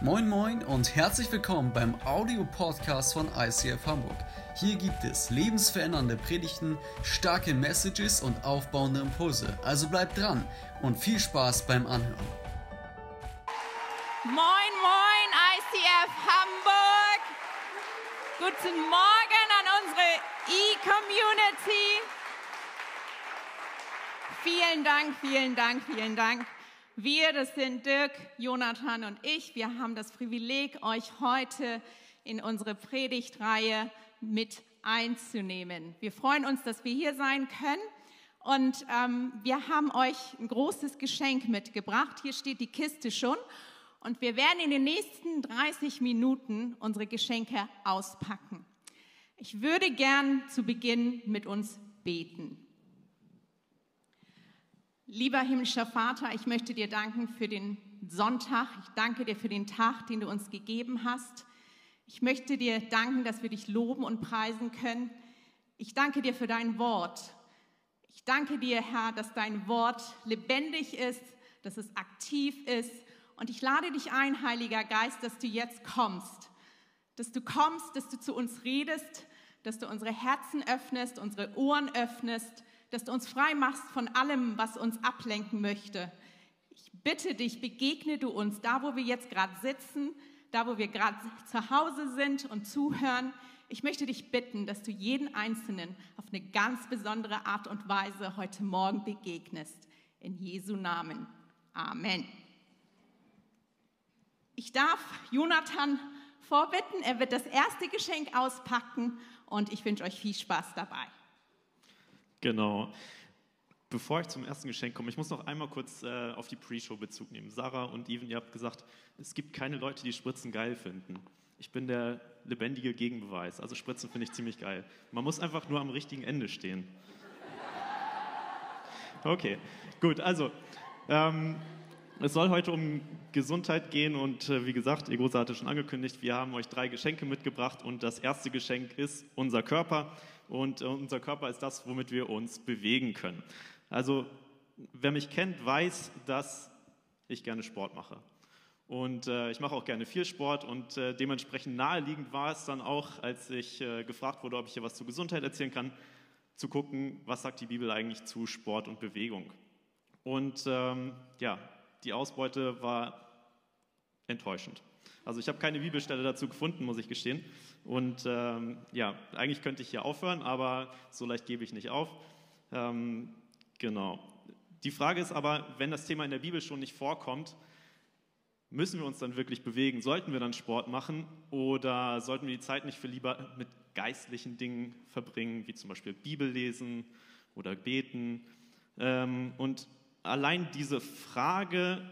Moin Moin und herzlich willkommen beim Audio-Podcast von ICF Hamburg. Hier gibt es lebensverändernde Predigten, starke Messages und aufbauende Impulse. Also bleibt dran und viel Spaß beim Anhören. Moin Moin ICF Hamburg. Guten Morgen an unsere E-Community. Vielen Dank, vielen Dank, vielen Dank. Wir, das sind Dirk, Jonathan und ich, wir haben das Privileg, euch heute in unsere Predigtreihe mit einzunehmen. Wir freuen uns, dass wir hier sein können und ähm, wir haben euch ein großes Geschenk mitgebracht. Hier steht die Kiste schon und wir werden in den nächsten 30 Minuten unsere Geschenke auspacken. Ich würde gern zu Beginn mit uns beten. Lieber himmlischer Vater, ich möchte dir danken für den Sonntag. Ich danke dir für den Tag, den du uns gegeben hast. Ich möchte dir danken, dass wir dich loben und preisen können. Ich danke dir für dein Wort. Ich danke dir, Herr, dass dein Wort lebendig ist, dass es aktiv ist. Und ich lade dich ein, Heiliger Geist, dass du jetzt kommst. Dass du kommst, dass du zu uns redest, dass du unsere Herzen öffnest, unsere Ohren öffnest dass du uns frei machst von allem, was uns ablenken möchte. Ich bitte dich, begegne du uns da, wo wir jetzt gerade sitzen, da, wo wir gerade zu Hause sind und zuhören. Ich möchte dich bitten, dass du jeden Einzelnen auf eine ganz besondere Art und Weise heute Morgen begegnest. In Jesu Namen. Amen. Ich darf Jonathan vorbitten. Er wird das erste Geschenk auspacken und ich wünsche euch viel Spaß dabei. Genau. Bevor ich zum ersten Geschenk komme, ich muss noch einmal kurz äh, auf die Pre-Show Bezug nehmen. Sarah und Even, ihr habt gesagt, es gibt keine Leute, die Spritzen geil finden. Ich bin der lebendige Gegenbeweis. Also Spritzen finde ich ziemlich geil. Man muss einfach nur am richtigen Ende stehen. Okay, gut. Also, ähm, es soll heute um Gesundheit gehen und äh, wie gesagt, Egosa hatte schon angekündigt, wir haben euch drei Geschenke mitgebracht und das erste Geschenk ist unser Körper und äh, unser Körper ist das, womit wir uns bewegen können. Also wer mich kennt, weiß, dass ich gerne Sport mache. Und äh, ich mache auch gerne viel Sport und äh, dementsprechend naheliegend war es dann auch, als ich äh, gefragt wurde, ob ich hier was zur Gesundheit erzählen kann, zu gucken, was sagt die Bibel eigentlich zu Sport und Bewegung. Und ähm, ja, die Ausbeute war enttäuschend. Also ich habe keine Bibelstelle dazu gefunden, muss ich gestehen. Und ähm, ja, eigentlich könnte ich hier aufhören, aber so leicht gebe ich nicht auf. Ähm, genau. Die Frage ist aber, wenn das Thema in der Bibel schon nicht vorkommt, müssen wir uns dann wirklich bewegen? Sollten wir dann Sport machen oder sollten wir die Zeit nicht für lieber mit geistlichen Dingen verbringen, wie zum Beispiel Bibel lesen oder beten? Ähm, und allein diese Frage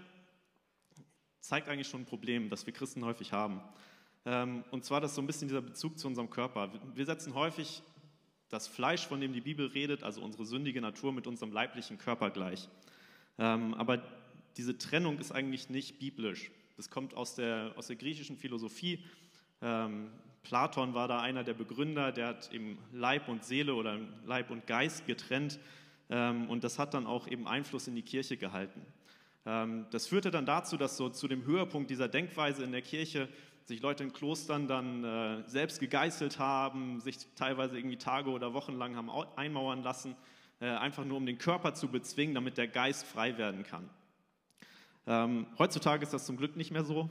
zeigt eigentlich schon ein Problem, das wir Christen häufig haben. Ähm, und zwar das so ein bisschen dieser Bezug zu unserem Körper. Wir setzen häufig das Fleisch, von dem die Bibel redet, also unsere sündige Natur, mit unserem leiblichen Körper gleich. Ähm, aber diese Trennung ist eigentlich nicht biblisch. Das kommt aus der, aus der griechischen Philosophie. Ähm, Platon war da einer der Begründer, der hat eben Leib und Seele oder Leib und Geist getrennt. und das hat dann auch eben Einfluss in die Kirche gehalten. Das führte dann dazu, dass so zu dem Höhepunkt dieser Denkweise in der Kirche sich Leute in Klostern dann äh, selbst gegeißelt haben, sich teilweise irgendwie Tage oder Wochen lang haben einmauern lassen, äh, einfach nur um den Körper zu bezwingen, damit der Geist frei werden kann. Ähm, heutzutage ist das zum Glück nicht mehr so.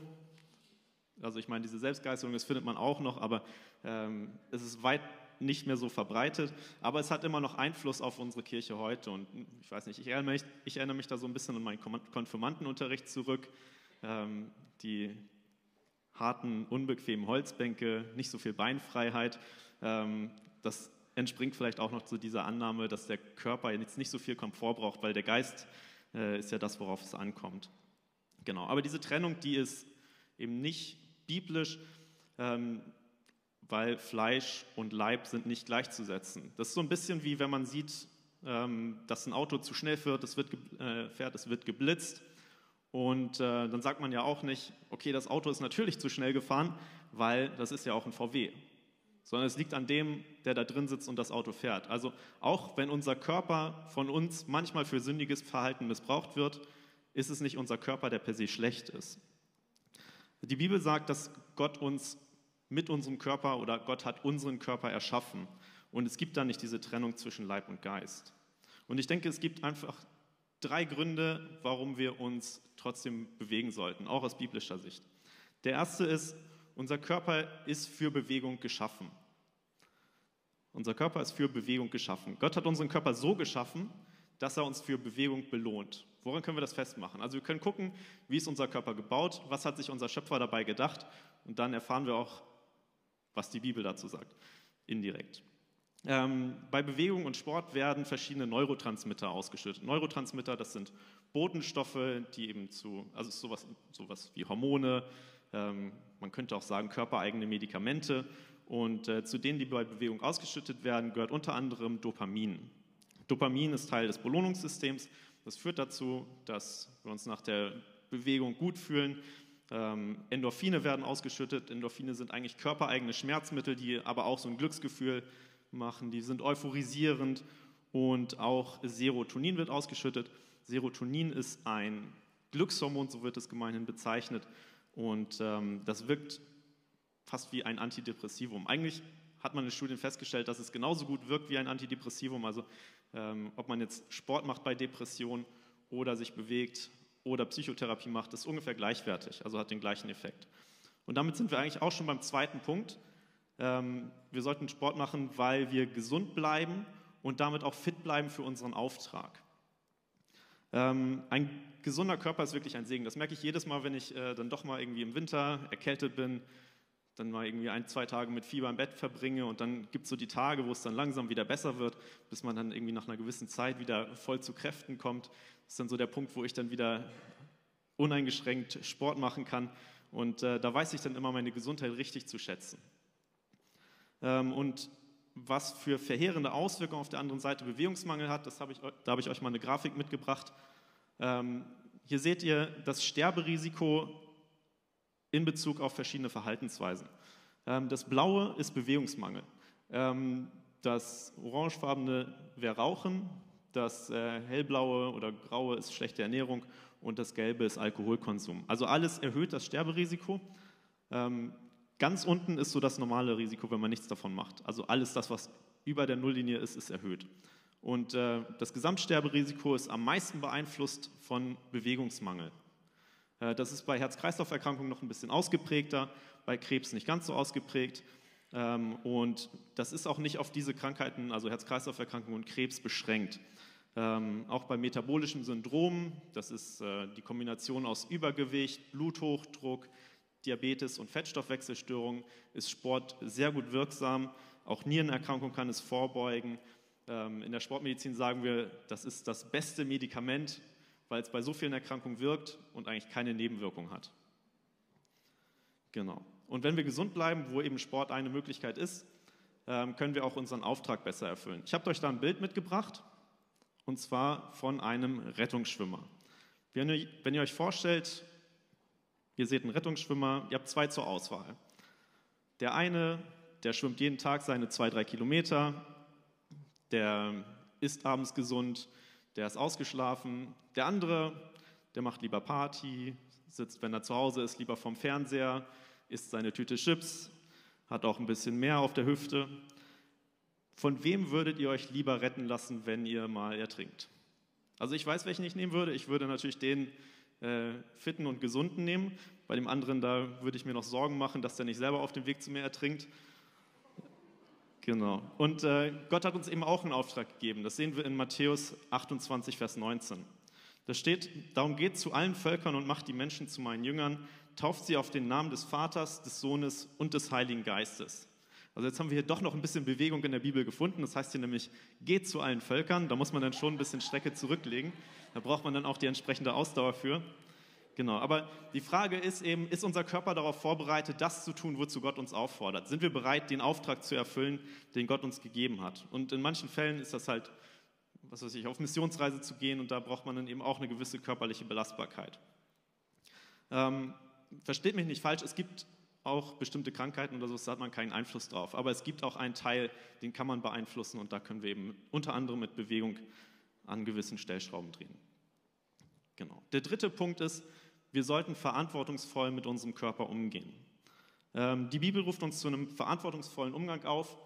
Also ich meine, diese Selbstgeißelung, das findet man auch noch, aber ähm, es ist weit nicht mehr so verbreitet. Aber es hat immer noch Einfluss auf unsere Kirche heute. Und ich weiß nicht, ich erinnere mich, ich erinnere mich da so ein bisschen an meinen Konfirmandenunterricht zurück. Ähm, die harten, unbequemen Holzbänke, nicht so viel Beinfreiheit. Ähm, das entspringt vielleicht auch noch zu dieser Annahme, dass der Körper jetzt nicht so viel Komfort braucht, weil der Geist äh, ist ja das, worauf es ankommt. Genau, aber diese Trennung, die ist eben nicht biblisch, ähm, weil Fleisch und Leib sind nicht gleichzusetzen. Das ist so ein bisschen wie wenn man sieht, ähm, dass ein Auto zu schnell fährt, es wird, äh, fährt, es wird geblitzt und äh, dann sagt man ja auch nicht, okay, das Auto ist natürlich zu schnell gefahren, weil das ist ja auch ein VW. Sondern es liegt an dem, der da drin sitzt und das Auto fährt. Also auch wenn unser Körper von uns manchmal für sündiges Verhalten missbraucht wird, ist es nicht unser Körper, der per se schlecht ist. Die Bibel sagt, dass Gott uns mit unserem Körper oder Gott hat unseren Körper erschaffen. Und es gibt da nicht diese Trennung zwischen Leib und Geist. Und ich denke, es gibt einfach drei Gründe, warum wir uns trotzdem bewegen sollten, auch aus biblischer Sicht. Der erste ist, unser Körper ist für Bewegung geschaffen. Unser Körper ist für Bewegung geschaffen. Gott hat unseren Körper so geschaffen, dass er uns für Bewegung belohnt. Woran können wir das festmachen? Also wir können gucken, wie ist unser Körper gebaut, was hat sich unser Schöpfer dabei gedacht und dann erfahren wir auch, was die Bibel dazu sagt, indirekt. Ähm, bei Bewegung und Sport werden verschiedene Neurotransmitter ausgeschüttet. Neurotransmitter, das sind Botenstoffe, die eben zu, also sowas, sowas wie Hormone, ähm, man könnte auch sagen körpereigene Medikamente. Und äh, zu denen, die bei Bewegung ausgeschüttet werden, gehört unter anderem Dopamin. Dopamin ist Teil des Belohnungssystems. Das führt dazu, dass wir uns nach der Bewegung gut fühlen. Ähm, Endorphine werden ausgeschüttet. Endorphine sind eigentlich körpereigene Schmerzmittel, die aber auch so ein Glücksgefühl machen, die sind euphorisierend und auch Serotonin wird ausgeschüttet. Serotonin ist ein Glückshormon, so wird es gemeinhin bezeichnet, und ähm, das wirkt fast wie ein Antidepressivum. Eigentlich hat man in Studien festgestellt, dass es genauso gut wirkt wie ein Antidepressivum. Also ähm, ob man jetzt Sport macht bei Depression oder sich bewegt oder Psychotherapie macht, ist ungefähr gleichwertig, also hat den gleichen Effekt. Und damit sind wir eigentlich auch schon beim zweiten Punkt. Ähm, wir sollten Sport machen, weil wir gesund bleiben und damit auch fit bleiben für unseren Auftrag. Ähm, ein gesunder Körper ist wirklich ein Segen. Das merke ich jedes Mal, wenn ich äh, dann doch mal irgendwie im Winter erkältet bin, dann mal irgendwie ein, zwei Tage mit Fieber im Bett verbringe und dann gibt es so die Tage, wo es dann langsam wieder besser wird, bis man dann irgendwie nach einer gewissen Zeit wieder voll zu Kräften kommt. Ist dann so der Punkt, wo ich dann wieder uneingeschränkt Sport machen kann. Und äh, da weiß ich dann immer meine Gesundheit richtig zu schätzen. Ähm, und was für verheerende Auswirkungen auf der anderen Seite Bewegungsmangel hat, das habe ich, da habe ich euch mal eine Grafik mitgebracht. Ähm, hier seht ihr das Sterberisiko in Bezug auf verschiedene Verhaltensweisen. Ähm, das Blaue ist Bewegungsmangel. das Orangefarbene wäre Rauchen, das äh, hellblaue oder graue ist schlechte Ernährung und das gelbe ist Alkoholkonsum. Also alles erhöht das Sterberisiko. Ganz unten ist so das normale Risiko, wenn man nichts davon macht. Also alles das, was über der Nulllinie ist, ist erhöht. Und äh, das Gesamtsterberisiko ist am meisten beeinflusst von Bewegungsmangel. Äh, das ist bei Herz-Kreislauf-Erkrankungen noch ein bisschen ausgeprägter, bei Krebs nicht ganz so ausgeprägt. Ähm, und das ist auch nicht auf diese Krankheiten, also Herz-Kreislauf-Erkrankungen und Krebs, beschränkt. Ähm, auch bei metabolischen Syndromen, das ist äh, die Kombination aus Übergewicht, Bluthochdruck, Diabetes und Fettstoffwechselstörungen ist Sport sehr gut wirksam. Auch Nierenerkrankung kann es vorbeugen. Ähm, in der Sportmedizin sagen wir, das ist das beste Medikament, weil es bei so vielen Erkrankungen wirkt und eigentlich keine Nebenwirkung hat. Genau. Und wenn wir gesund bleiben, wo eben Sport eine Möglichkeit ist, ähm, können wir auch unseren Auftrag besser erfüllen. Ich habe euch da ein Bild mitgebracht, und zwar von einem Rettungsschwimmer. Wenn ihr, wenn ihr euch vorstellt, Ihr seht einen Rettungsschwimmer, ihr habt zwei zur Auswahl. Der eine, der schwimmt jeden Tag seine zwei, drei Kilometer, der isst abends gesund, der ist ausgeschlafen. Der andere, der macht lieber Party, sitzt, wenn er zu Hause ist, lieber vorm Fernseher, isst seine Tüte Chips, hat auch ein bisschen mehr auf der Hüfte. Von wem würdet ihr euch lieber retten lassen, wenn ihr mal ertrinkt? Also ich weiß, welchen ich nehmen würde. Ich würde natürlich den äh, Fitten und Gesunden nehmen. Bei dem anderen, da würde ich mir noch Sorgen machen, dass der nicht selber auf dem Weg zu mir ertrinkt. Genau. Und äh, Gott hat uns eben auch einen Auftrag gegeben. Das sehen wir in Matthäus 28, Vers 19. Da steht, darum geht zu allen Völkern und macht die Menschen zu meinen Jüngern, tauft sie auf den Namen des Vaters, des Sohnes und des Heiligen Geistes. Also jetzt haben wir hier doch noch ein bisschen Bewegung in der Bibel gefunden. Das heißt hier nämlich, geht zu allen Völkern. Da muss man dann schon ein bisschen Strecke zurücklegen. Da braucht man dann auch die entsprechende Ausdauer für. Genau, aber die Frage ist eben, ist unser Körper darauf vorbereitet, das zu tun, wozu Gott uns auffordert? Sind wir bereit, den Auftrag zu erfüllen, den Gott uns gegeben hat? Und in manchen Fällen ist das halt, was weiß ich, auf Missionsreise zu gehen und da braucht man dann eben auch eine gewisse körperliche Belastbarkeit. Ähm, versteht mich nicht falsch, es gibt auch bestimmte Krankheiten oder so, da hat man keinen Einfluss drauf. Aber es gibt auch einen Teil, den kann man beeinflussen und da können wir eben unter anderem mit Bewegung an gewissen Stellschrauben drehen. Genau. Der dritte Punkt ist, wir sollten verantwortungsvoll mit unserem Körper umgehen. Ähm, die Bibel ruft uns zu einem verantwortungsvollen Umgang auf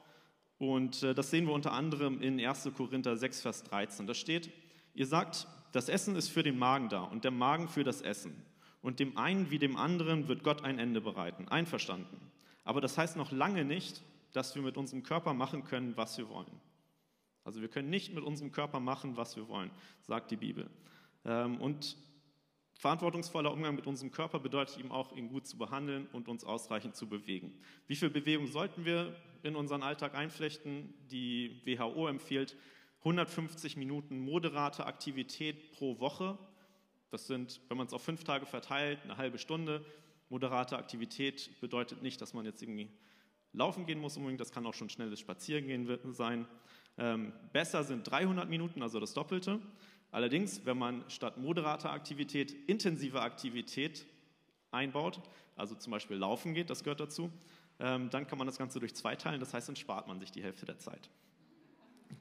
und äh, das sehen wir unter anderem in 1. Korinther 6, Vers 13. Da steht, ihr sagt, das Essen ist für den Magen da und der Magen für das Essen. Und dem einen wie dem anderen wird Gott ein Ende bereiten. Einverstanden. Aber das heißt noch lange nicht, dass wir mit unserem Körper machen können, was wir wollen. Also wir können nicht mit unserem Körper machen, was wir wollen, sagt die Bibel. Ähm, und verantwortungsvoller Umgang mit unserem Körper bedeutet ihm auch, ihn gut zu behandeln und uns ausreichend zu bewegen. Wie viel Bewegung sollten wir in unseren Alltag einflechten? Die WHO empfiehlt 150 Minuten moderate Aktivität pro Woche. Das sind, wenn man es auf fünf Tage verteilt, eine halbe Stunde. Moderate Aktivität bedeutet nicht, dass man jetzt irgendwie laufen gehen muss unbedingt, das kann auch schon schnelles Spazierengehen sein. Ähm, besser sind 300 Minuten, also das Doppelte. Allerdings, wenn man statt moderater Aktivität intensive Aktivität einbaut, also zum Beispiel laufen geht, das gehört dazu, ähm, dann kann man das Ganze durch zwei teilen, das heißt, dann spart man sich die Hälfte der Zeit.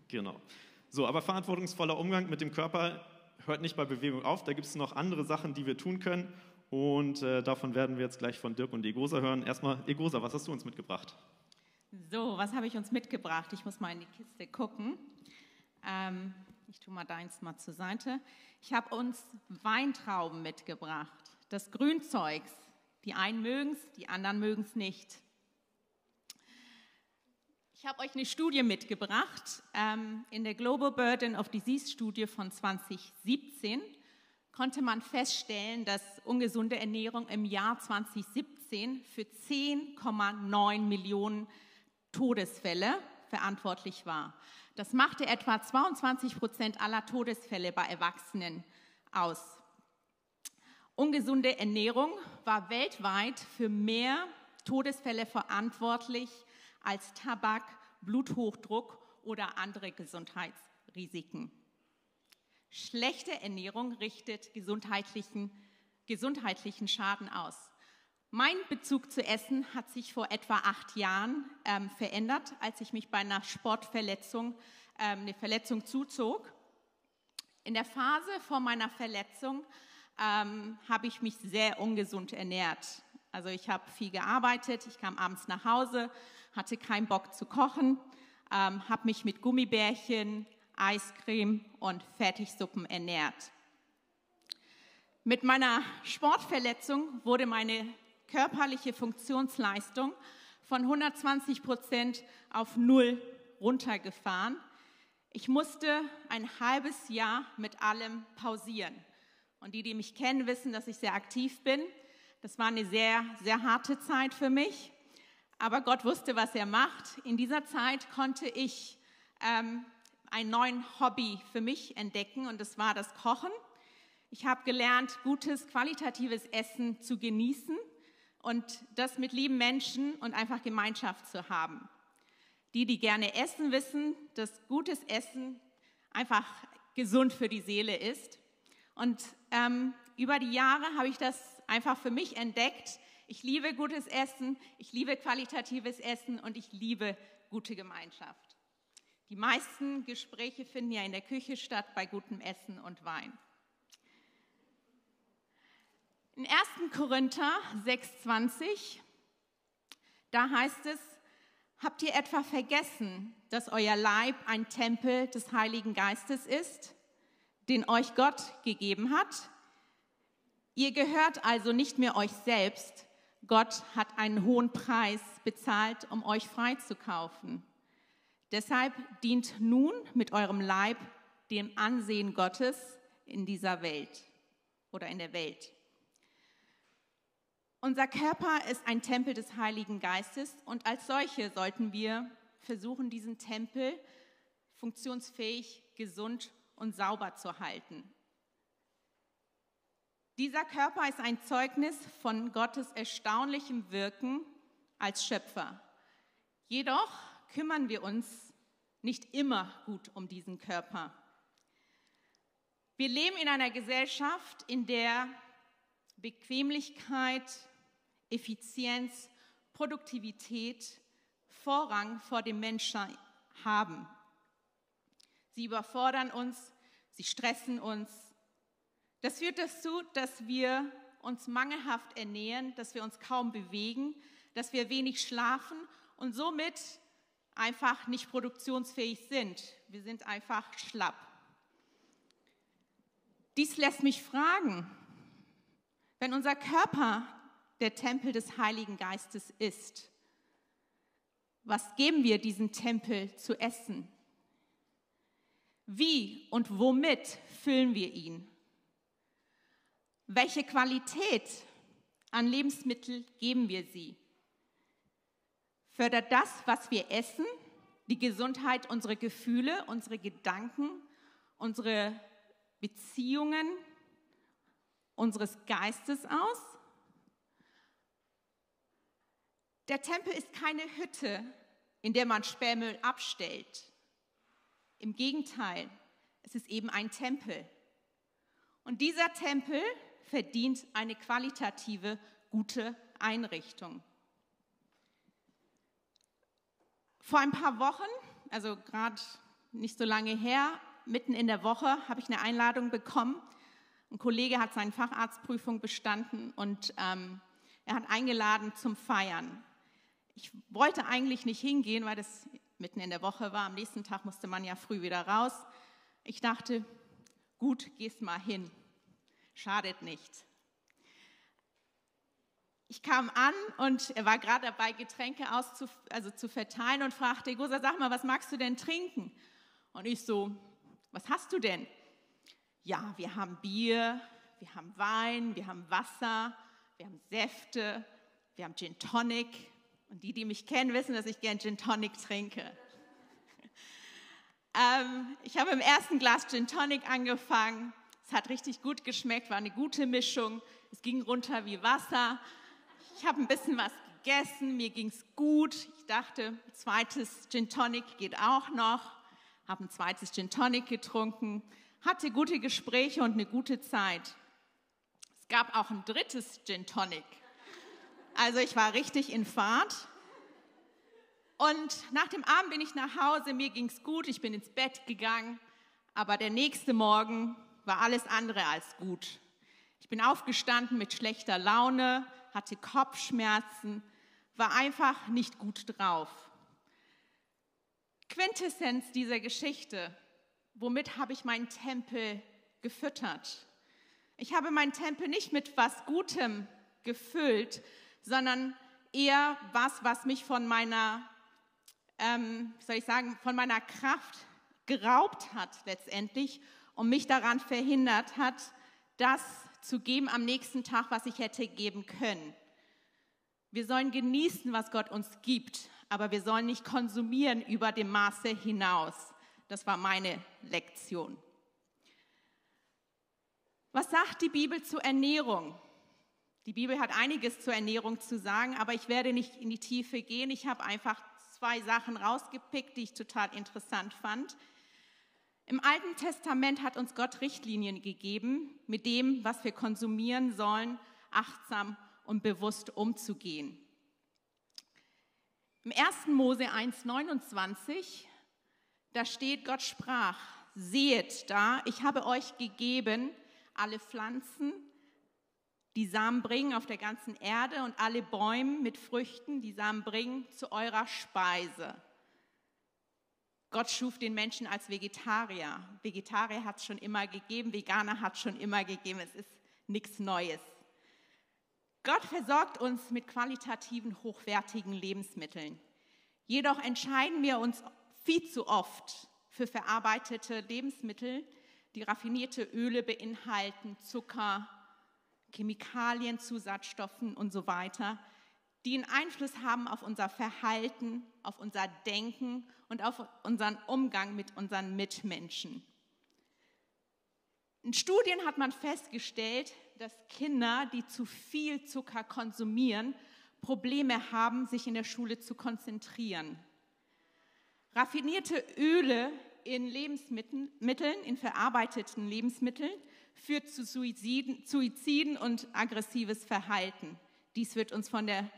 Genau. So, aber verantwortungsvoller Umgang mit dem Körper hört nicht bei Bewegung auf, da gibt es noch andere Sachen, die wir tun können und äh, davon werden wir jetzt gleich von Dirk und Egosa hören. Erstmal, Egosa, was hast du uns mitgebracht? So, was habe ich uns mitgebracht? Ich muss mal in die Kiste gucken. Ähm, ich tue mal deins mal zur Seite. Ich habe uns Weintrauben mitgebracht. Das Grünzeugs. Die einen mögen es, die anderen mögen es nicht. Ich habe euch eine Studie mitgebracht. Ähm, in der Global Burden of Disease Studie von 2017 konnte man feststellen, dass ungesunde Ernährung im Jahr 2017 für 10,9 Millionen Todesfälle verantwortlich war. Das machte etwa 22 Prozent aller Todesfälle bei Erwachsenen aus. Ungesunde Ernährung war weltweit für mehr Todesfälle verantwortlich als Tabak, Bluthochdruck oder andere Gesundheitsrisiken. Schlechte Ernährung richtet gesundheitlichen, gesundheitlichen Schaden aus. Mein Bezug zu Essen hat sich vor etwa acht Jahren ähm, verändert, als ich mich bei einer Sportverletzung ähm, eine Verletzung zuzog. In der Phase vor meiner Verletzung ähm, habe ich mich sehr ungesund ernährt. Also ich habe viel gearbeitet, ich kam abends nach Hause, hatte keinen Bock zu kochen, ähm, habe mich mit Gummibärchen, Eiscreme und Fertigsuppen ernährt. Mit meiner Sportverletzung wurde meine körperliche Funktionsleistung von 120 Prozent auf null runtergefahren. Ich musste ein halbes Jahr mit allem pausieren. Und die, die mich kennen, wissen, dass ich sehr aktiv bin. Das war eine sehr, sehr harte Zeit für mich. Aber Gott wusste, was er macht. In dieser Zeit konnte ich ähm, einen neuen Hobby für mich entdecken und das war das Kochen. Ich habe gelernt, gutes, qualitatives Essen zu genießen und das mit lieben Menschen und einfach Gemeinschaft zu haben. Die, die gerne essen, wissen, dass gutes Essen einfach gesund für die Seele ist. Und ähm, über die Jahre habe ich das einfach für mich entdeckt. Ich liebe gutes Essen, ich liebe qualitatives Essen und ich liebe gute Gemeinschaft. Die meisten Gespräche finden ja in der Küche statt bei gutem Essen und Wein. In 1. Korinther 6,20, da heißt es, habt ihr etwa vergessen, dass euer Leib ein Tempel des Heiligen Geistes ist, den euch Gott gegeben hat? Ihr gehört also nicht mehr euch selbst. Gott hat einen hohen Preis bezahlt, um euch freizukaufen. Deshalb dient nun mit eurem Leib dem Ansehen Gottes in dieser Welt oder in der Welt. Unser Körper ist ein Tempel des Heiligen Geistes und als solche sollten wir versuchen, diesen Tempel funktionsfähig, gesund und sauber zu halten. Dieser Körper ist ein Zeugnis von Gottes erstaunlichem Wirken als Schöpfer. Jedoch kümmern wir uns nicht immer gut um diesen Körper. Wir leben in einer Gesellschaft, in der Bequemlichkeit, Effizienz, Produktivität Vorrang vor dem Menschen haben. Sie überfordern uns, sie stressen uns. Das führt dazu, dass wir uns mangelhaft ernähren, dass wir uns kaum bewegen, dass wir wenig schlafen und somit einfach nicht produktionsfähig sind. Wir sind einfach schlapp. Dies lässt mich fragen, wenn unser Körper der Tempel des Heiligen Geistes ist, was geben wir diesem Tempel zu essen? Wie und womit füllen wir ihn? Welche Qualität an Lebensmitteln geben wir sie? Fördert das, was wir essen, die Gesundheit unserer Gefühle, unsere Gedanken, unsere Beziehungen unseres Geistes aus? Der Tempel ist keine Hütte, in der man Sperrmüll abstellt. Im Gegenteil, es ist eben ein Tempel. Und dieser Tempel verdient eine qualitative, gute Einrichtung. Vor ein paar Wochen, also gerade nicht so lange her, mitten in der Woche, habe ich eine Einladung bekommen. Ein Kollege hat seine Facharztprüfung bestanden und ähm, er hat eingeladen zum Feiern. Ich wollte eigentlich nicht hingehen, weil das mitten in der Woche war. Am nächsten Tag musste man ja früh wieder raus. Ich dachte, gut, gehst mal hin. Schadet nicht. Ich kam an und er war gerade dabei, Getränke auszu, also zu verteilen und fragte, Gosa, sag mal, was magst du denn trinken? Und ich so, was hast du denn? Ja, wir haben Bier, wir haben Wein, wir haben Wasser, wir haben Säfte, wir haben Gin Tonic. Und die, die mich kennen, wissen, dass ich gern Gin Tonic trinke. ähm, ich habe im ersten Glas Gin Tonic angefangen. Es hat richtig gut geschmeckt, war eine gute Mischung. Es ging runter wie Wasser. Ich habe ein bisschen was gegessen, mir ging es gut. Ich dachte, zweites Gin Tonic geht auch noch. Habe ein zweites Gin Tonic getrunken, hatte gute Gespräche und eine gute Zeit. Es gab auch ein drittes Gin Tonic. Also ich war richtig in Fahrt. Und nach dem Abend bin ich nach Hause, mir ging es gut, ich bin ins Bett gegangen, aber der nächste Morgen war alles andere als gut. Ich bin aufgestanden mit schlechter Laune, hatte Kopfschmerzen, war einfach nicht gut drauf. Quintessenz dieser Geschichte, womit habe ich meinen Tempel gefüttert? Ich habe meinen Tempel nicht mit was Gutem gefüllt, sondern eher was, was mich von meiner, ähm, soll ich sagen, von meiner Kraft geraubt hat letztendlich und mich daran verhindert hat, das zu geben am nächsten Tag, was ich hätte geben können. Wir sollen genießen, was Gott uns gibt, aber wir sollen nicht konsumieren über dem Maße hinaus. Das war meine Lektion. Was sagt die Bibel zur Ernährung? Die Bibel hat einiges zur Ernährung zu sagen, aber ich werde nicht in die Tiefe gehen. Ich habe einfach zwei Sachen rausgepickt, die ich total interessant fand. Im Alten Testament hat uns Gott Richtlinien gegeben, mit dem, was wir konsumieren sollen, achtsam und bewusst umzugehen. Im 1. Mose 1,29, da steht, Gott sprach, sehet da, ich habe euch gegeben alle Pflanzen, die Samen bringen auf der ganzen Erde und alle Bäume mit Früchten, die Samen bringen, zu eurer Speise. Gott schuf den Menschen als Vegetarier. Vegetarier hat es schon immer gegeben, Veganer hat es schon immer gegeben. Es ist nichts Neues. Gott versorgt uns mit qualitativen, hochwertigen Lebensmitteln. Jedoch entscheiden wir uns viel zu oft für verarbeitete Lebensmittel, die raffinierte Öle beinhalten, Zucker, Chemikalien, Zusatzstoffen und so weiter, die einen Einfluss haben auf unser Verhalten, auf unser Denken und auf unseren Umgang mit unseren Mitmenschen. In Studien hat man festgestellt, dass Kinder, die zu viel Zucker konsumieren, Probleme haben, sich in der Schule zu konzentrieren. Raffinierte Öle in Lebensmitteln, in verarbeiteten Lebensmitteln, führt zu Suiziden, Suiziden und aggressives Verhalten. Dies wird uns von der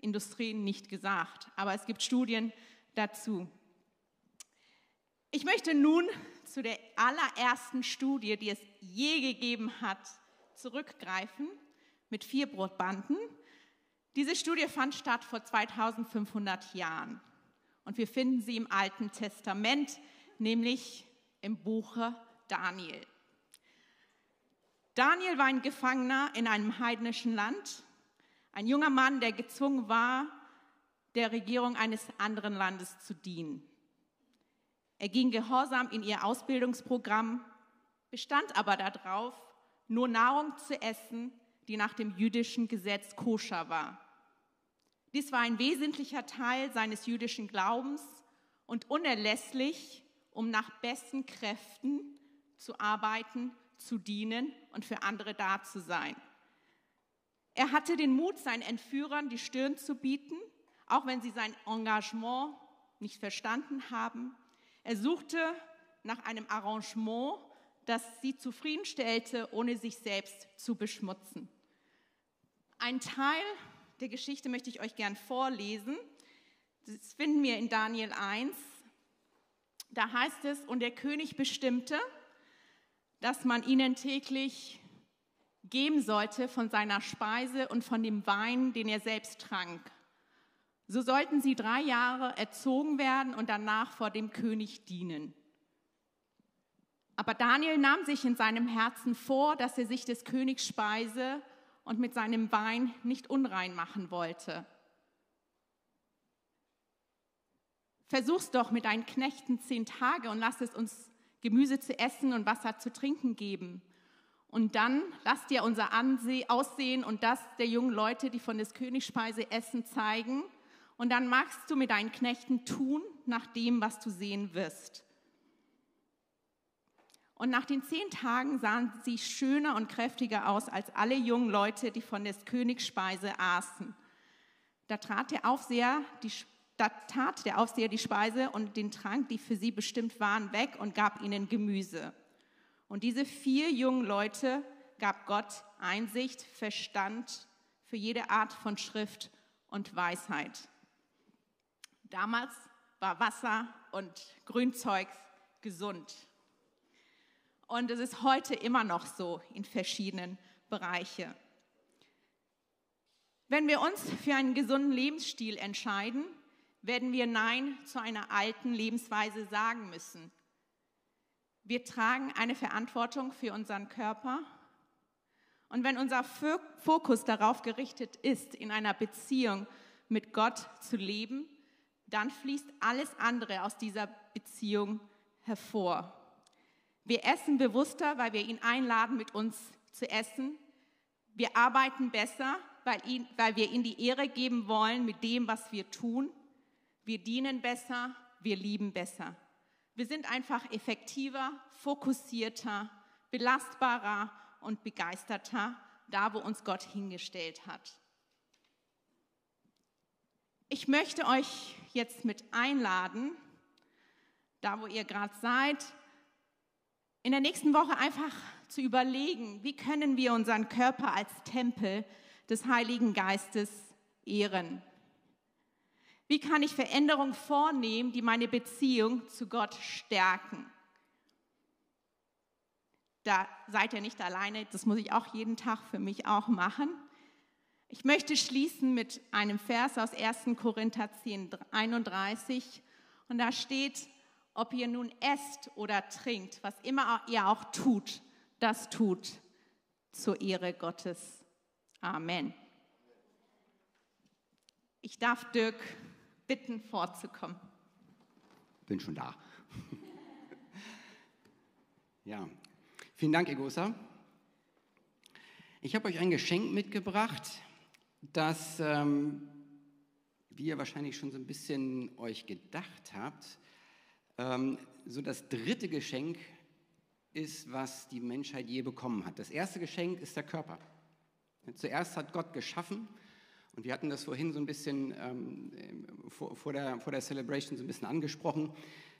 Industrie nicht gesagt, aber es gibt Studien dazu. Ich möchte nun zu der allerersten Studie, die es je gegeben hat, zurückgreifen. mit vier Brotbanden. Diese Studie fand statt vor 2500 Jahren und wir finden sie im Alten Testament, nämlich im Buche Daniel. Daniel war ein Gefangener in einem heidnischen Land, ein junger Mann, der gezwungen war, der Regierung eines anderen Landes zu dienen. Er ging gehorsam in ihr Ausbildungsprogramm, bestand aber darauf, nur Nahrung zu essen, die nach dem jüdischen Gesetz koscher war. Dies war ein wesentlicher Teil seines jüdischen Glaubens und unerlässlich, um nach besten Kräften zu arbeiten, zu dienen und für andere da zu sein. Er hatte den Mut, seinen Entführern die Stirn zu bieten, auch wenn sie sein Engagement nicht verstanden haben. Er suchte nach einem Arrangement, das sie zufriedenstellte, ohne sich selbst zu beschmutzen. Ein Teil der Geschichte möchte ich euch gern vorlesen. Das finden wir in Daniel 1. Da heißt es, und der König bestimmte, dass man ihnen täglich geben sollte von seiner Speise und von dem Wein, den er selbst trank. So sollten sie drei Jahre erzogen werden und danach vor dem König dienen. Aber Daniel nahm sich in seinem Herzen vor, dass er sich des Königs Speise und mit seinem Wein nicht unrein machen wollte. Versuch's doch mit deinen Knechten zehn Tage und lass es uns Gemüse zu essen und Wasser zu trinken geben. Und dann lass dir unser Aussehen und das der jungen Leute, die von des Königs Speise essen, zeigen. Und dann magst du mit deinen Knechten tun, nach dem, was du sehen wirst. Und nach den zehn Tagen sahen sie schöner und kräftiger aus als alle jungen Leute, die von des Königs Speise aßen. Da trat der Aufseher die, da tat der Aufseher die Speise und den Trank, die für sie bestimmt waren, weg und gab ihnen Gemüse. Und diese vier jungen Leute gab Gott Einsicht, Verstand für jede Art von Schrift und Weisheit. Damals war Wasser und Grünzeug gesund. Und es ist heute immer noch so in verschiedenen Bereichen. Wenn wir uns für einen gesunden Lebensstil entscheiden, werden wir Nein zu einer alten Lebensweise sagen müssen. Wir tragen eine Verantwortung für unseren Körper. Und wenn unser Fokus darauf gerichtet ist, in einer Beziehung mit Gott zu leben, dann fließt alles andere aus dieser Beziehung hervor. Wir essen bewusster, weil wir ihn einladen, mit uns zu essen. Wir arbeiten besser, weil, ihn, weil wir ihm die Ehre geben wollen mit dem, was wir tun. Wir dienen besser, wir lieben besser. Wir sind einfach effektiver, fokussierter, belastbarer und begeisterter, da wo uns Gott hingestellt hat. Ich möchte euch jetzt mit einladen, da wo ihr gerade seid, in der nächsten Woche einfach zu überlegen, wie können wir unseren Körper als Tempel des Heiligen Geistes ehren. Wie kann ich Veränderungen vornehmen, die meine Beziehung zu Gott stärken? Da seid ihr nicht alleine, das muss ich auch jeden Tag für mich auch machen. Ich möchte schließen mit einem Vers aus 1. Korinther 10, 31 und da steht, ob ihr nun esst oder trinkt, was immer ihr auch tut, das tut zur Ehre Gottes. Amen. Ich darf Dirk bitten, vorzukommen. Bin schon da. ja, vielen Dank, Egosa. Ich habe euch ein Geschenk mitgebracht, das, ähm, wie ihr wahrscheinlich schon so ein bisschen euch gedacht habt, ähm, so das dritte Geschenk ist, was die Menschheit je bekommen hat. Das erste Geschenk ist der Körper. Zuerst hat Gott geschaffen und wir hatten das vorhin so ein bisschen ähm, vor, vor, der, vor der Celebration so ein bisschen angesprochen,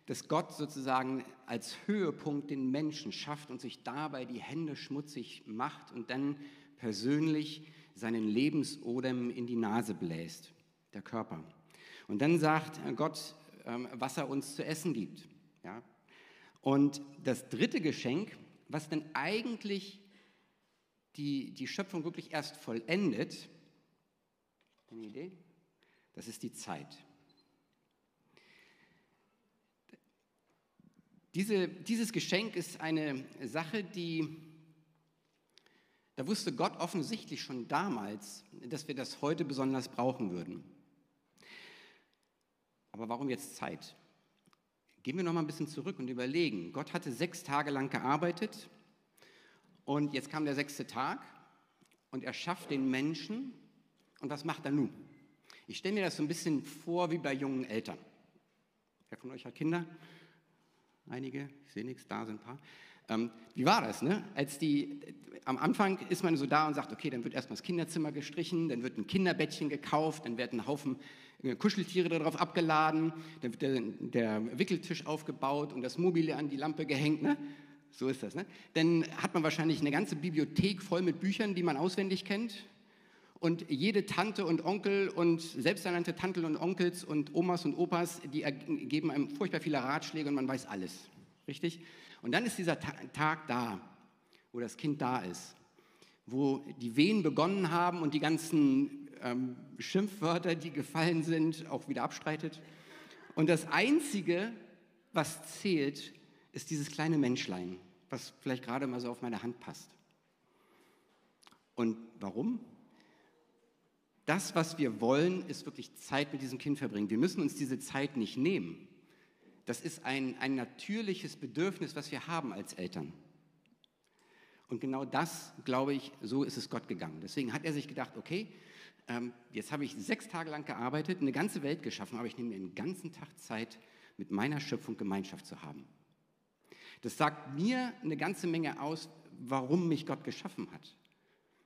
dass Gott sozusagen als Höhepunkt den Menschen schafft und sich dabei die Hände schmutzig macht und dann persönlich seinen Lebensodem in die Nase bläst, der Körper. Und dann sagt Gott, ähm, was er uns zu essen gibt. Ja? Und das dritte Geschenk, was dann eigentlich die die Schöpfung wirklich erst vollendet. Eine Idee? Das ist die Zeit. Diese, dieses Geschenk ist eine Sache, die, da wusste Gott offensichtlich schon damals, dass wir das heute besonders brauchen würden. Aber warum jetzt Zeit? Gehen wir noch mal ein bisschen zurück und überlegen. Gott hatte sechs Tage lang gearbeitet und jetzt kam der sechste Tag und er schafft den Menschen. Und was macht er nun? Ich stelle mir das so ein bisschen vor wie bei jungen Eltern. Wer von euch hat Kinder? Einige, ich sehe nichts, da sind ein paar. Ähm, wie war das? Ne? Als die, am Anfang ist man so da und sagt, okay, dann wird erstmal das Kinderzimmer gestrichen, dann wird ein Kinderbettchen gekauft, dann werden ein Haufen äh, Kuscheltiere darauf abgeladen, dann wird der, der, Wickeltisch aufgebaut und das Mobile an die Lampe gehängt. Ne? So ist das. Ne? Dann hat man wahrscheinlich eine ganze Bibliothek voll mit Büchern, die man auswendig kennt. Und jede Tante und Onkel und selbsternannte Tanten und Onkels und Omas und Opas, die geben einem furchtbar viele Ratschläge und man weiß alles. Richtig? Und dann ist dieser Tag da, wo das Kind da ist, wo die Wehen begonnen haben und die ganzen ähm, Schimpfwörter, die gefallen sind, auch wieder abstreitet. Und das Einzige, was zählt, ist dieses kleine Menschlein, was vielleicht gerade mal so auf meine Hand passt. Und warum? Das, was wir wollen, ist wirklich Zeit mit diesem Kind verbringen. Wir müssen uns diese Zeit nicht nehmen. Das ist ein, ein natürliches Bedürfnis, was wir haben als Eltern. Und genau das, glaube ich, so ist es Gott gegangen. Deswegen hat er sich gedacht, okay, ähm, jetzt habe ich sechs Tage lang gearbeitet, eine ganze Welt geschaffen, aber ich nehme mir einen ganzen Tag Zeit, mit meiner Schöpfung Gemeinschaft zu haben. Das sagt mir eine ganze Menge aus, warum mich Gott geschaffen hat.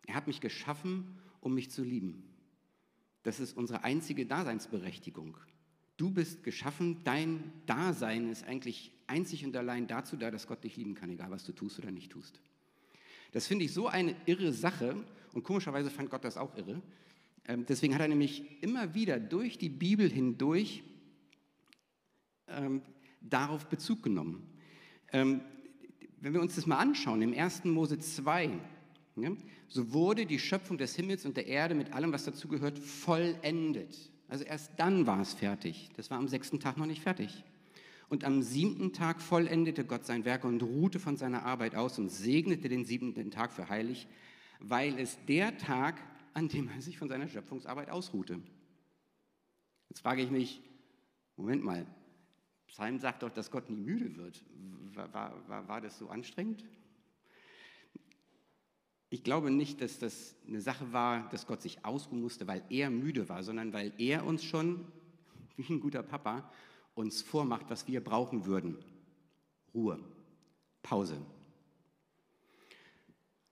Er hat mich geschaffen, um mich zu lieben. Das ist unsere einzige Daseinsberechtigung. Du bist geschaffen, dein Dasein ist eigentlich einzig und allein dazu da, dass Gott dich lieben kann, egal was du tust oder nicht tust. Das finde ich so eine irre Sache und komischerweise fand Gott das auch irre. Ähm, deswegen hat er nämlich immer wieder durch die Bibel hindurch ähm, darauf Bezug genommen. Ähm, wenn wir uns das mal anschauen, im 1. Mose 2, ja, so wurde die Schöpfung des Himmels und der Erde mit allem, was dazugehört, vollendet. Also erst dann war es fertig. Das war am sechsten Tag noch nicht fertig. Und am siebten Tag vollendete Gott sein Werk und ruhte von seiner Arbeit aus und segnete den siebten Tag für heilig, weil es der Tag, an dem er sich von seiner Schöpfungsarbeit ausruhte. Jetzt frage ich mich, Moment mal, Psalm sagt doch, dass Gott nie müde wird. War, war, war das so anstrengend? Ich glaube nicht, dass das eine Sache war, dass Gott sich ausruhen musste, weil er müde war, sondern weil er uns schon, wie ein guter Papa, uns vormacht, was wir brauchen würden. Ruhe, Pause.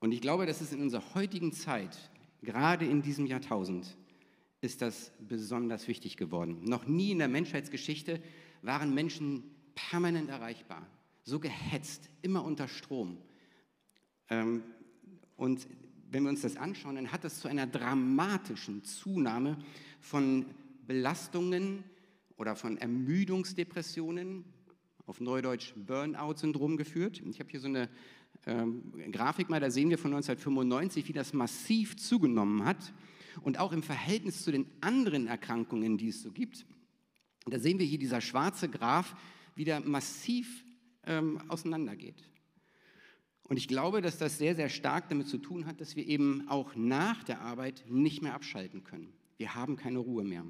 Und ich glaube, dass es in unserer heutigen Zeit, gerade in diesem Jahrtausend, ist das besonders wichtig geworden. Noch nie in der Menschheitsgeschichte waren Menschen permanent erreichbar, so gehetzt, immer unter Strom. Ähm, und wenn wir uns das anschauen, dann hat das zu einer dramatischen Zunahme von Belastungen oder von Ermüdungsdepressionen, auf Neudeutsch Burnout-Syndrom geführt. Ich habe hier so eine ähm, Grafik mal, da sehen wir von 1995, wie das massiv zugenommen hat und auch im Verhältnis zu den anderen Erkrankungen, die es so gibt. Da sehen wir hier dieser schwarze Graph, wie der massiv ähm, auseinandergeht. Und ich glaube, dass das sehr, sehr stark damit zu tun hat, dass wir eben auch nach der Arbeit nicht mehr abschalten können. Wir haben keine Ruhe mehr.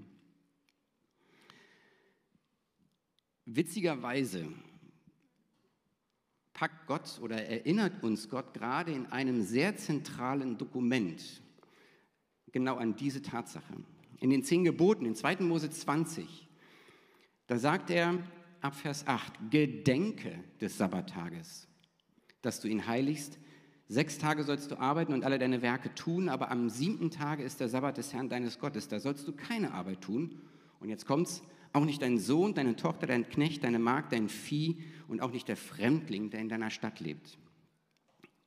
Witzigerweise packt Gott oder erinnert uns Gott gerade in einem sehr zentralen Dokument genau an diese Tatsache. In den zehn Geboten, in 2. Mose 20, da sagt er ab Vers 8, Gedenke des Sabbattages dass du ihn heiligst. Sechs Tage sollst du arbeiten und alle deine Werke tun, aber am siebten Tage ist der Sabbat des Herrn deines Gottes. Da sollst du keine Arbeit tun. Und jetzt kommt's, auch nicht dein Sohn, deine Tochter, dein Knecht, deine Magd, dein Vieh und auch nicht der Fremdling, der in deiner Stadt lebt.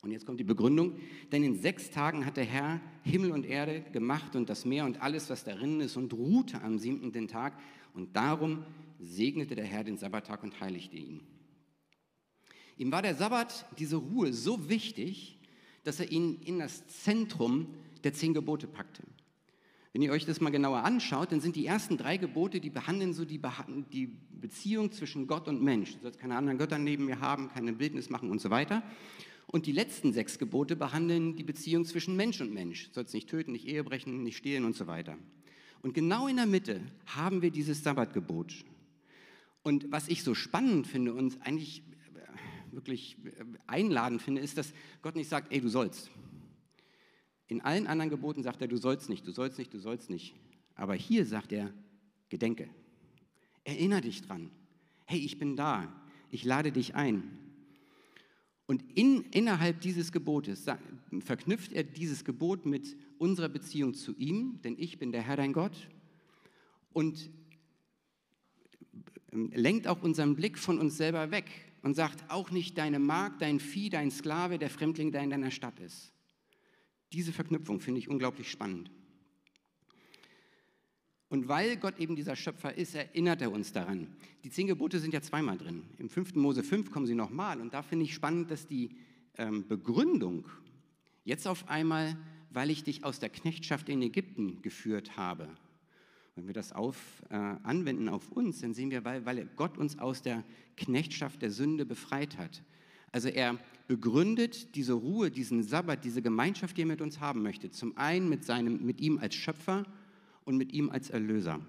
Und jetzt kommt die Begründung, denn in sechs Tagen hat der Herr Himmel und Erde gemacht und das Meer und alles, was darin ist, und ruhte am siebten Tag. Und darum segnete der Herr den Sabbattag und heiligte ihn. Ihm war der Sabbat, diese Ruhe so wichtig, dass er ihn in das Zentrum der zehn Gebote packte. Wenn ihr euch das mal genauer anschaut, dann sind die ersten drei Gebote, die behandeln so die, die Beziehung zwischen Gott und Mensch. Du sollst keine anderen Götter neben mir haben, keine Bildnis machen und so weiter. Und die letzten sechs Gebote behandeln die Beziehung zwischen Mensch und Mensch. Du sollst nicht töten, nicht Ehe brechen, nicht stehlen und so weiter. Und genau in der Mitte haben wir dieses Sabbatgebot. Und was ich so spannend finde und eigentlich wirklich äh, einladend finde, ist, dass Gott nicht sagt, ey, du sollst. In allen anderen Geboten sagt er, du sollst nicht, du sollst nicht, du sollst nicht. Aber hier sagt er, gedenke. Erinner dich dran. Hey, ich bin da. Ich lade dich ein. Und in, innerhalb dieses Gebotes verknüpft er dieses Gebot mit unserer Beziehung zu ihm, denn ich bin der Herr dein Gott. Und ähm, lenkt auch unseren Blick von uns selber weg und sagt auch nicht deine Magd, dein Vieh, dein Sklave, der Fremdling, der in deiner Stadt ist. Diese Verknüpfung finde ich unglaublich spannend. Und weil Gott eben dieser Schöpfer ist, erinnert er uns daran. Die zehn Gebote sind ja zweimal drin. Im 5. Mose 5 kommen sie nochmal. Und da finde ich spannend, dass die ähm, Begründung jetzt auf einmal, weil ich dich aus der Knechtschaft in Ägypten geführt habe, wenn wir das auf, äh, anwenden auf uns, dann sehen wir, weil, weil Gott uns aus der Knechtschaft der Sünde befreit hat. Also er begründet diese Ruhe, diesen Sabbat, diese Gemeinschaft, die er mit uns haben möchte. Zum einen mit, seinem, mit ihm als Schöpfer und mit ihm als Erlöser.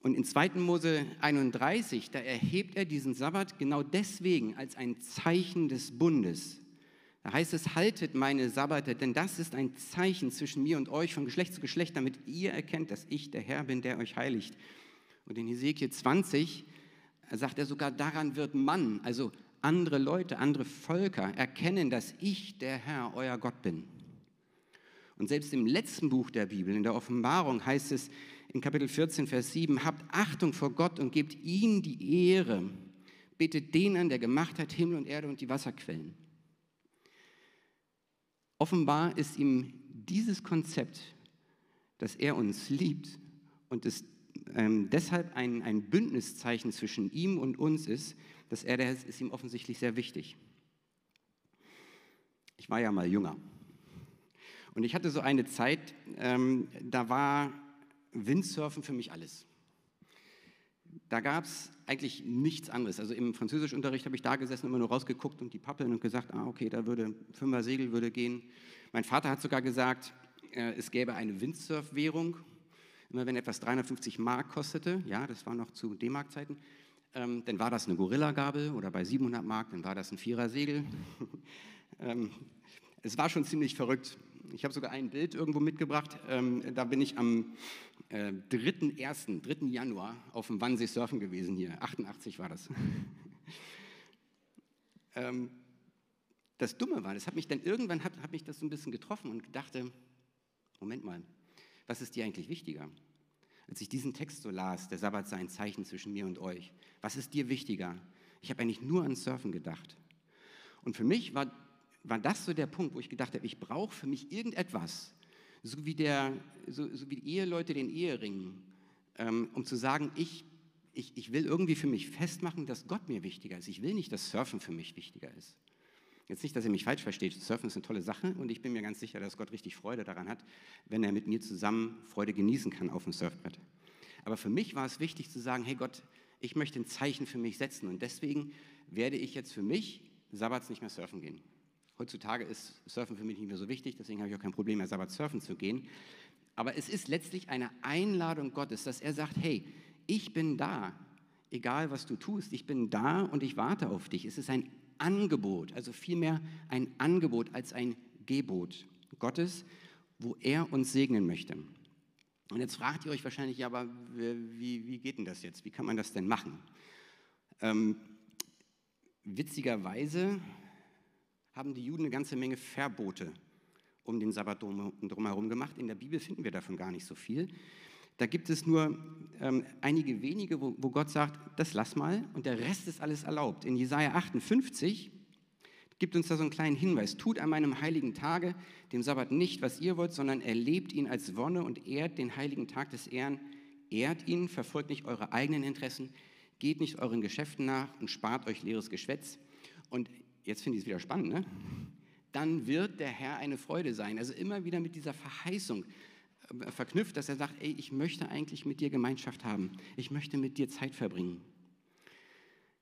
Und in 2. Mose 31, da erhebt er diesen Sabbat genau deswegen als ein Zeichen des Bundes, da heißt es, haltet meine Sabbate, denn das ist ein Zeichen zwischen mir und euch von Geschlecht zu Geschlecht, damit ihr erkennt, dass ich der Herr bin, der euch heiligt. Und in Hesekiel 20 sagt er sogar, daran wird man, also andere Leute, andere Völker erkennen, dass ich der Herr, euer Gott bin. Und selbst im letzten Buch der Bibel, in der Offenbarung, heißt es in Kapitel 14, Vers 7, habt Achtung vor Gott und gebt ihm die Ehre. Betet den an, der gemacht hat Himmel und Erde und die Wasserquellen. Offenbar ist ihm dieses Konzept, dass er uns liebt und es ähm, deshalb ein, ein Bündniszeichen zwischen ihm und uns ist, dass er ist, ist ihm offensichtlich sehr wichtig. Ich war ja mal jünger. Und ich hatte so eine Zeit, ähm, da war Windsurfen für mich alles. Da gab es eigentlich nichts anderes. Also im Französischunterricht habe ich da gesessen, immer nur rausgeguckt und die Pappeln und gesagt, ah, okay, da würde Fünfer Segel würde gehen. Mein Vater hat sogar gesagt, äh, es gäbe eine Windsurf-Währung. Immer wenn etwas 350 Mark kostete, ja, das war noch zu D-Mark-Zeiten, ähm, dann war das eine Gorilla-Gabel oder bei 700 Mark, dann war das ein Vierer-Segel. ähm, es war schon ziemlich verrückt. Ich habe sogar ein Bild irgendwo mitgebracht. Ähm, da bin ich am äh, 3.1., 3. Januar auf dem Wannsee surfen gewesen hier. 88 war das. ähm, das Dumme war, das hat mich dann irgendwann hat, hat mich das so ein bisschen getroffen und dachte, Moment mal, was ist dir eigentlich wichtiger? Als ich diesen Text so las, der Sabbat sei ein Zeichen zwischen mir und euch, was ist dir wichtiger? Ich habe eigentlich nur an Surfen gedacht. Und für mich war, war das so der Punkt, wo ich gedacht habe, ich brauche für mich irgendetwas, so wie, der, so, so wie die Eheleute den Ehering, ähm, um zu sagen, ich, ich, ich will irgendwie für mich festmachen, dass Gott mir wichtiger ist. Ich will nicht, dass Surfen für mich wichtiger ist. Jetzt nicht, dass ihr mich falsch versteht, Surfen ist eine tolle Sache und ich bin mir ganz sicher, dass Gott richtig Freude daran hat, wenn er mit mir zusammen Freude genießen kann auf dem Surfbrett. Aber für mich war es wichtig zu sagen, hey Gott, ich möchte ein Zeichen für mich setzen und deswegen werde ich jetzt für mich Sabbats nicht mehr surfen gehen. Heutzutage ist Surfen für mich nicht mehr so wichtig, deswegen habe ich auch kein Problem mehr, Sabbat surfen zu gehen. Aber es ist letztlich eine Einladung Gottes, dass er sagt, hey, ich bin da, egal was du tust, ich bin da und ich warte auf dich. Es ist ein Angebot, also vielmehr ein Angebot als ein Gebot Gottes, wo er uns segnen möchte. Und jetzt fragt ihr euch wahrscheinlich, ja, aber wie, wie geht denn das jetzt? Wie kann man das denn machen? Ähm, witzigerweise haben die Juden eine ganze Menge Verbote um den Sabbat drumherum gemacht. In der Bibel finden wir davon gar nicht so viel. Da gibt es nur ähm, einige wenige, wo, wo, Gott sagt, das lass mal und der Rest ist alles erlaubt. In Jesaja 58 gibt uns da so einen kleinen Hinweis. Tut an meinem heiligen Tage, dem Sabbat, nicht, was ihr wollt, sondern erlebt ihn als Wonne und ehrt den heiligen Tag des Ehren. Ehrt ihn, verfolgt nicht eure eigenen Interessen, geht nicht euren Geschäften nach und spart euch leeres Geschwätz. Und jetzt finde ich es wieder spannend, ne? dann wird der Herr eine Freude sein. Also immer wieder mit dieser Verheißung äh, verknüpft, dass er sagt, ey, ich möchte eigentlich mit dir Gemeinschaft haben. Ich möchte mit dir Zeit verbringen.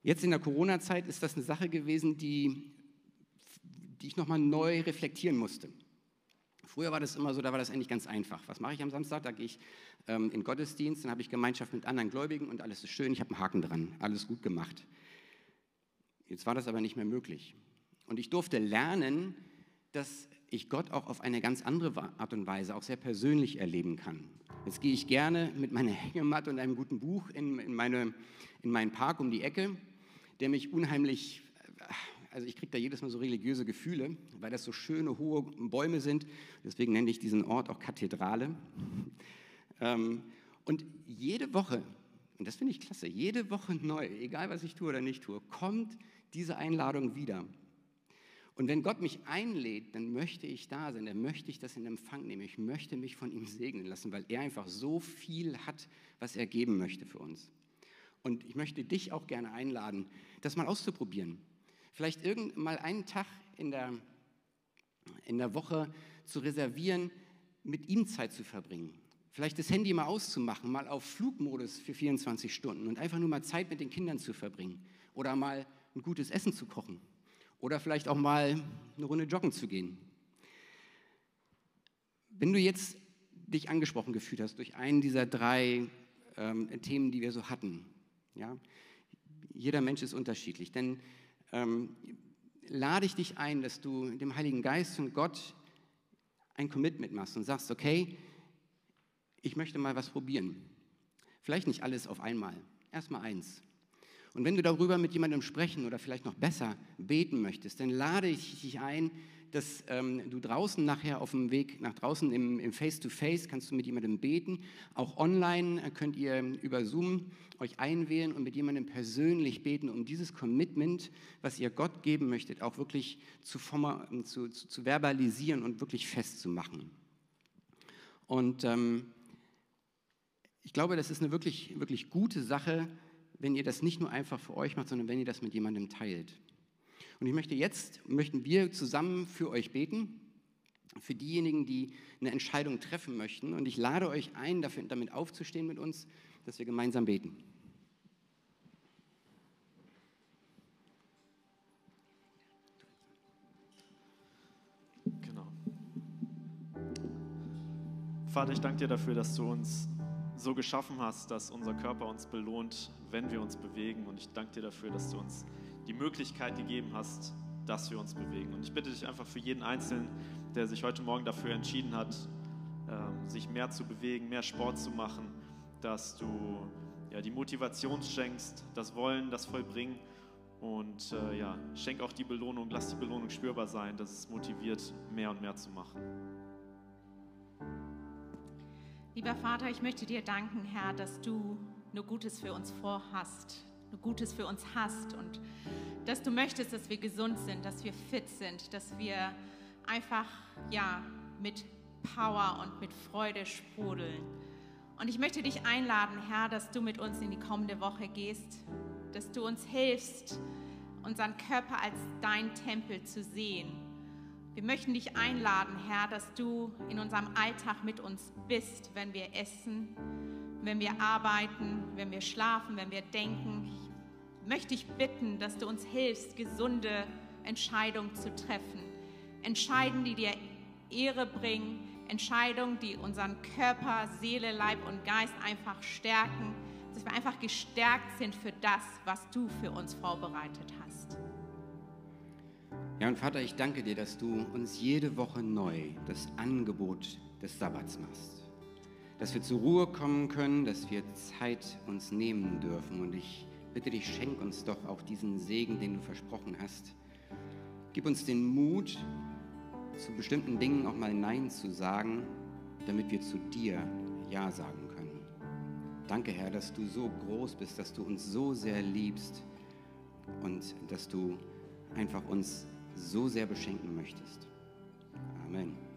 Jetzt in der Corona-Zeit ist das eine Sache gewesen, die, die ich nochmal neu reflektieren musste. Früher war das immer so, da war das eigentlich ganz einfach. Was mache ich am Samstag? Da gehe ich ähm, in Gottesdienst, dann habe ich Gemeinschaft mit anderen Gläubigen und alles ist schön, ich habe einen Haken dran, alles gut gemacht. Jetzt war das aber nicht mehr möglich. Und ich durfte lernen, dass ich Gott auch auf eine ganz andere Art und Weise, auch sehr persönlich erleben kann. Jetzt gehe ich gerne mit meiner Hängematte und einem guten Buch in, in, meine, in meinen Park um die Ecke, der mich unheimlich, also ich kriege da jedes Mal so religiöse Gefühle, weil das so schöne, hohe Bäume sind. Deswegen nenne ich diesen Ort auch Kathedrale. Ähm, und jede Woche, und das finde ich klasse, jede Woche neu, egal was ich tue oder nicht tue, kommt diese Einladung wieder. Und wenn Gott mich einlädt, dann möchte ich da sein, dann möchte ich das in Empfang nehmen. Ich möchte mich von ihm segnen lassen, weil er einfach so viel hat, was er geben möchte für uns. Und ich möchte dich auch gerne einladen, das mal auszuprobieren. Vielleicht irgend mal einen Tag in der, in der Woche zu reservieren, mit ihm Zeit zu verbringen. Vielleicht das Handy mal auszumachen, mal auf Flugmodus für 24 Stunden und einfach nur mal Zeit mit den Kindern zu verbringen. Oder mal ein gutes Essen zu kochen oder vielleicht auch mal eine Runde joggen zu gehen. Wenn du jetzt dich angesprochen gefühlt hast durch einen dieser drei ähm, Themen, die wir so hatten, ja, jeder Mensch ist unterschiedlich, dann ähm, lade ich dich ein, dass du dem Heiligen Geist und Gott ein Commitment machst und sagst, okay, ich möchte mal was probieren. Vielleicht nicht alles auf einmal, erstmal eins. Und wenn du darüber mit jemandem sprechen oder vielleicht noch besser beten möchtest, dann lade ich dich ein, dass ähm, du draußen nachher auf dem Weg nach draußen im, Face-to-Face kannst du mit jemandem beten. Auch online äh, könnt ihr über Zoom euch einwählen und mit jemandem persönlich beten, um dieses Commitment, was ihr Gott geben möchtet, auch wirklich zu, zu, zu, zu verbalisieren und wirklich festzumachen. Und ähm, ich glaube, das ist eine wirklich, wirklich gute Sache, wenn ihr das nicht nur einfach für euch macht, sondern wenn ihr das mit jemandem teilt. Und ich möchte jetzt, möchten wir zusammen für euch beten, für diejenigen, die eine Entscheidung treffen möchten. Und ich lade euch ein, dafür, damit aufzustehen mit uns, dass wir gemeinsam beten. Genau. Vater, ich danke dir dafür, dass du uns so geschaffen hast, dass unser Körper uns belohnt, wenn wir uns bewegen. Und ich danke dir dafür, dass du uns die Möglichkeit gegeben hast, dass wir uns bewegen. Und ich bitte dich einfach für jeden Einzelnen, der sich heute Morgen dafür entschieden hat, ähm, sich mehr zu bewegen, mehr Sport zu machen, dass du ja, die Motivation schenkst, das Wollen, das Vollbringen. Und äh, ja, schenk auch die Belohnung, lass die Belohnung spürbar sein, dass es motiviert, mehr und mehr zu machen. Lieber Vater, ich möchte dir danken, Herr, dass du nur Gutes für uns vorhast, nur Gutes für uns hast und dass du möchtest, dass wir gesund sind, dass wir fit sind, dass wir einfach ja mit Power und mit Freude sprudeln. Und ich möchte dich einladen, Herr, dass du mit uns in die kommende Woche gehst, dass du uns hilfst, unseren Körper als dein Tempel zu sehen wir möchten dich einladen, Herr, dass du in unserem Alltag mit uns bist, wenn wir essen, wenn wir arbeiten, wenn wir schlafen, wenn wir denken. Ich möchte dich bitten, dass du uns hilfst, gesunde Entscheidungen zu treffen. Entscheidungen, die dir Ehre bringen, Entscheidungen, die unseren Körper, Seele, Leib und Geist einfach stärken, dass wir einfach gestärkt sind für das, was du für uns vorbereitet hast. Ja, und Vater, ich danke dir, dass du uns jede Woche neu das Angebot des Sabbats machst. Dass wir zur Ruhe kommen können, dass wir Zeit uns nehmen dürfen. Und ich bitte dich, schenk uns doch auch diesen Segen, den du versprochen hast. Gib uns den Mut, zu bestimmten Dingen auch mal Nein zu sagen, damit wir zu dir Ja sagen können. Danke, Herr, dass du so groß bist, dass du uns so sehr liebst und dass du einfach uns so sehr beschenken möchtest. Amen.